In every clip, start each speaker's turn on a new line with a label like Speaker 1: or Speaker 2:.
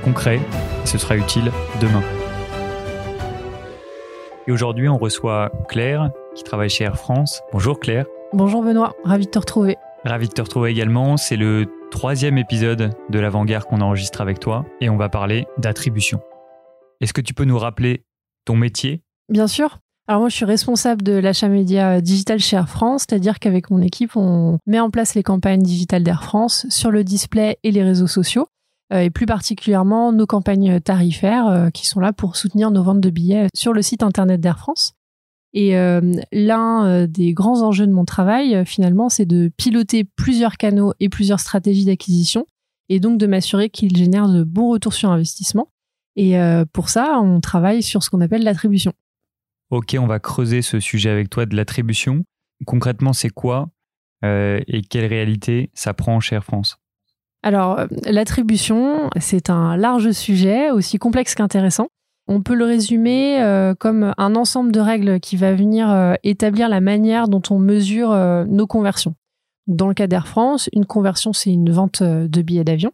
Speaker 1: concret, et ce sera utile demain. Et aujourd'hui, on reçoit Claire, qui travaille chez Air France. Bonjour Claire.
Speaker 2: Bonjour Benoît, ravi de te retrouver.
Speaker 1: Ravi de te retrouver également. C'est le troisième épisode de l'avant-garde qu'on enregistre avec toi et on va parler d'attribution. Est-ce que tu peux nous rappeler ton métier?
Speaker 2: Bien sûr. Alors moi, je suis responsable de l'achat média digital chez Air France, c'est-à-dire qu'avec mon équipe, on met en place les campagnes digitales d'Air France sur le display et les réseaux sociaux, et plus particulièrement nos campagnes tarifaires euh, qui sont là pour soutenir nos ventes de billets sur le site internet d'Air France. Et euh, l'un des grands enjeux de mon travail, finalement, c'est de piloter plusieurs canaux et plusieurs stratégies d'acquisition, et donc de m'assurer qu'ils génèrent de bons retours sur investissement. Et pour ça, on travaille sur ce qu'on appelle l'attribution.
Speaker 1: Ok, on va creuser ce sujet avec toi de l'attribution. Concrètement, c'est quoi et quelle réalité ça prend chez Air France?
Speaker 2: Alors, l'attribution, c'est un large sujet, aussi complexe qu'intéressant. On peut le résumer euh, comme un ensemble de règles qui va venir euh, établir la manière dont on mesure euh, nos conversions. Dans le cas d'Air France, une conversion, c'est une vente de billets d'avion.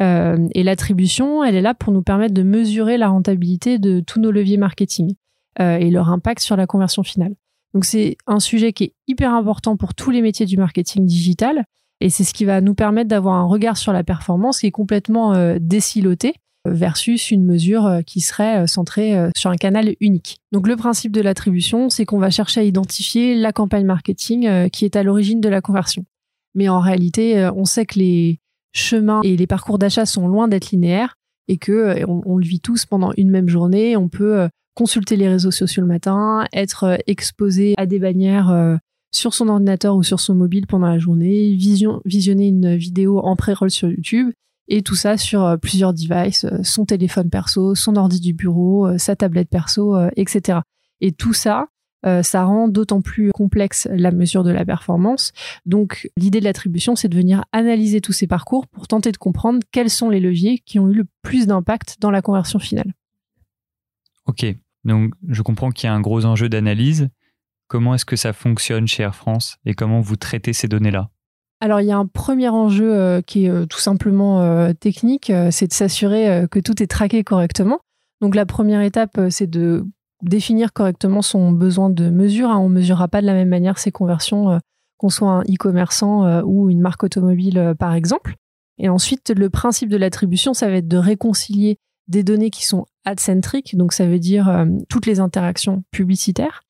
Speaker 2: et l'attribution, elle est là pour nous permettre de mesurer la rentabilité de tous nos leviers marketing et leur impact sur la conversion finale. Donc c'est un sujet qui est hyper important pour tous les métiers du marketing digital et c'est ce qui va nous permettre d'avoir un regard sur la performance qui est complètement euh, déciloté versus une mesure euh, qui serait euh, centrée sur un canal unique. Donc le principe de l'attribution, c'est qu'on va chercher à identifier la campagne marketing qui est à l'origine de la conversion. Mais en réalité, on sait que les chemins et les parcours d'achat sont loin d'être linéaires et que on, le vit tous pendant une même journée. On peut consulter les réseaux sociaux le matin, être exposé à des bannières sur son ordinateur ou sur son mobile pendant la journée, vision, visionner une vidéo en pré-roll sur YouTube et tout ça sur euh, plusieurs devices, euh, son téléphone perso, son ordi du bureau, euh, sa tablette perso, etc. Et tout ça, ça rend d'autant plus complexe la mesure de la performance. Donc l'idée de l'attribution, c'est de venir analyser tous ces parcours pour tenter de comprendre quels sont les leviers qui ont eu le plus d'impact dans la conversion finale.
Speaker 1: Ok, donc je comprends qu'il y a un gros enjeu d'analyse. Comment est-ce que ça fonctionne chez Air France et comment vous traitez ces données-là?
Speaker 2: Alors il y a un premier enjeu euh, qui est euh, tout simplement euh, technique, c'est de s'assurer que tout est traqué correctement. Donc la première étape, c'est de définir correctement son besoin de mesure. Hein. On ne mesurera pas de la même manière ces conversions, qu'on soit un e-commerçant ou une marque automobile par exemple. Et ensuite, le principe de l'attribution, ça va être de réconcilier des données qui sont ad-centriques, donc ça veut dire toutes les interactions publicitaires,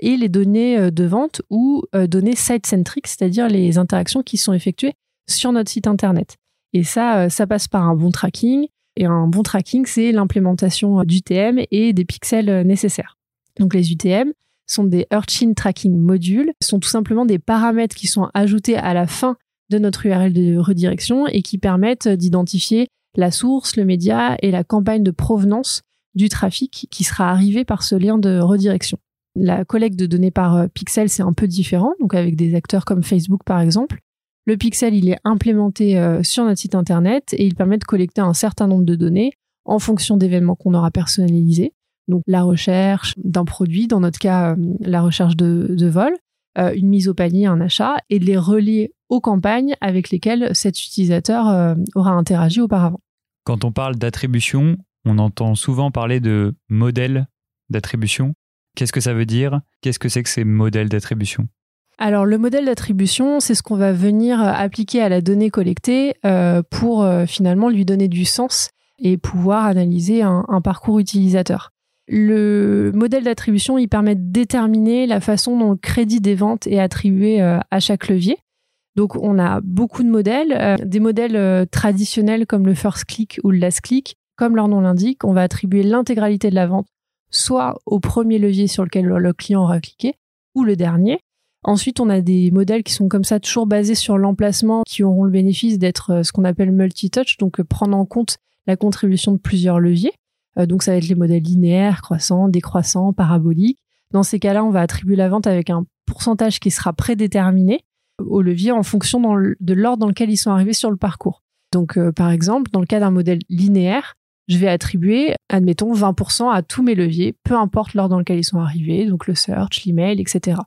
Speaker 2: et les données euh, de vente ou euh, données site-centric, c'est-à-dire les interactions qui sont effectuées sur notre site internet. Et ça, euh, ça passe par un bon tracking. Et un bon tracking, c'est l'implémentation d'UTM et des pixels nécessaires. Donc les UTM sont des Urchin Tracking Modules, sont tout simplement des paramètres qui sont ajoutés à la fin de notre URL de redirection et qui permettent d'identifier la source, le média et la campagne de provenance du trafic qui sera arrivé par ce lien de redirection. La collecte de données par euh, pixel, c'est un peu différent, donc avec des acteurs comme Facebook par exemple. Le pixel, il est implémenté euh, sur notre site internet et il permet de collecter un certain nombre de données en fonction d'événements qu'on aura personnalisés. Donc la recherche d'un produit, dans notre cas euh, la recherche de, vol, une mise au panier, un achat, et de les relier aux campagnes avec lesquelles cet utilisateur aura interagi auparavant.
Speaker 1: Quand on parle d'attribution, on entend souvent parler de modèle d'attribution. Qu'est-ce que ça veut dire? Qu'est-ce que c'est que ces modèles d'attribution?
Speaker 2: Alors le modèle d'attribution, c'est ce qu'on va venir euh, appliquer à la donnée collectée euh, pour euh, finalement lui donner du sens et pouvoir analyser un, parcours utilisateur. Le modèle d'attribution, il permet de déterminer la façon dont le crédit des ventes est attribué à chaque levier. Donc on a beaucoup de modèles, des modèles traditionnels comme le first click ou le last click. Comme leur nom l'indique, on va attribuer l'intégralité de la vente soit au premier levier sur lequel le client aura cliqué, ou le dernier. Ensuite, on a des modèles qui sont comme ça toujours basés sur l'emplacement, qui auront le bénéfice d'être euh, ce qu'on appelle multi-touch, donc euh, prendre en compte la contribution de plusieurs leviers. Euh, donc ça va être les modèles linéaires, croissants, décroissants, paraboliques. Dans ces cas-là, on va attribuer la vente avec un pourcentage qui sera prédéterminé au levier en fonction de l'ordre dans lequel ils sont arrivés sur le parcours. Donc, par exemple, dans le cas d'un modèle linéaire, je vais attribuer, admettons, 20% à tous mes leviers, peu importe l'ordre dans lequel ils sont arrivés, donc le search, l'email, etc.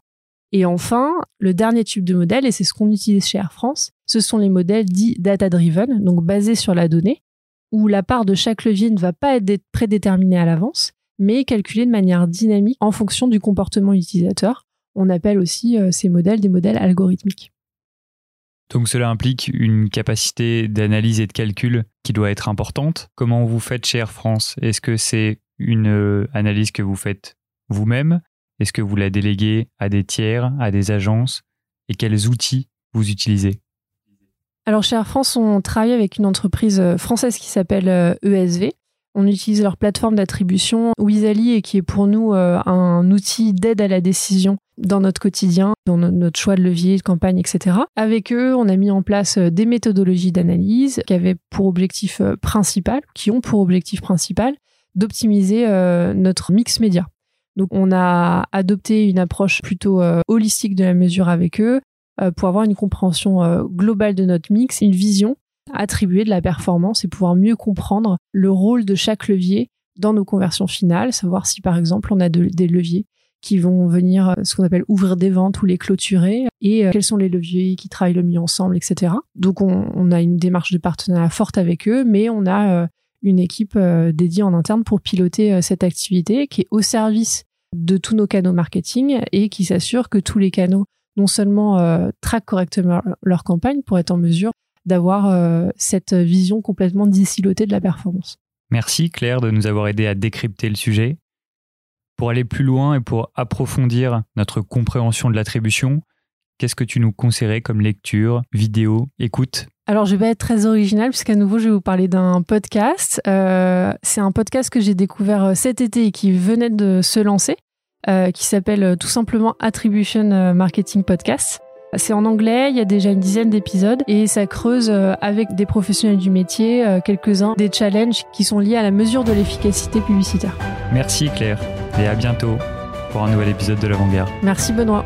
Speaker 2: Et enfin, le dernier type de modèle, et c'est ce qu'on utilise chez Air France, ce sont les modèles dits data-driven, donc basés sur la donnée, où la part de chaque levier ne va pas être prédéterminée à l'avance, mais calculée de manière dynamique en fonction du comportement utilisateur. On appelle aussi euh, ces modèles des modèles algorithmiques.
Speaker 1: Donc cela implique une capacité d'analyse et de calcul qui doit être importante. Comment vous faites chez Air France? Est-ce que c'est une euh, analyse que vous faites vous-même? Est-ce que vous la déléguez à des tiers, à des agences? Et quels outils vous utilisez?
Speaker 2: Alors chez Air France, on travaille avec une entreprise euh, française qui s'appelle ESV, euh, e on utilise leur plateforme d'attribution Wizali et qui est pour nous euh, un outil d'aide à la décision dans notre quotidien, dans notre choix de levier, de campagne, etc. Avec eux, on a mis en place euh, des méthodologies d'analyse qui avaient pour objectif euh, principal, qui ont pour objectif principal d'optimiser notre mix média. Donc on a adopté une approche plutôt holistique de la mesure avec eux pour avoir une compréhension globale de notre mix, une vision attribuer de la performance et pouvoir mieux comprendre le rôle de chaque levier dans nos conversions finales, savoir si par exemple on a des leviers qui vont venir euh, ce qu'on appelle ouvrir des ventes ou les clôturer et euh, quels sont les leviers qui travaillent le mieux ensemble, etc. Donc on, a une démarche de partenariat forte avec eux, mais on a euh, une équipe dédiée en interne pour piloter cette activité qui est au service de tous nos canaux marketing et qui s'assure que tous les canaux non seulement traquent correctement leur campagne pour être en mesure d'avoir euh, cette vision complètement dissilotée de la performance.
Speaker 1: Merci Claire de nous avoir aidé à décrypter le sujet. Pour aller plus loin et pour approfondir notre compréhension de l'attribution, qu'est-ce que tu nous conseillerais comme lecture, vidéo, écoute?
Speaker 2: Alors, je vais être très original puisqu'à nouveau, je vais vous parler d'un podcast. Euh, c'est un podcast que j'ai découvert euh, cet été et qui venait de se lancer, qui s'appelle tout simplement Attribution Marketing Podcast. C'est en anglais, il y a déjà une dizaine d'épisodes et ça creuse euh, avec des professionnels du métier euh, quelques-uns des challenges qui sont liés à la mesure de l'efficacité publicitaire.
Speaker 1: Merci Claire et à bientôt pour un nouvel épisode de l'Avant-Garde.
Speaker 2: Merci Benoît.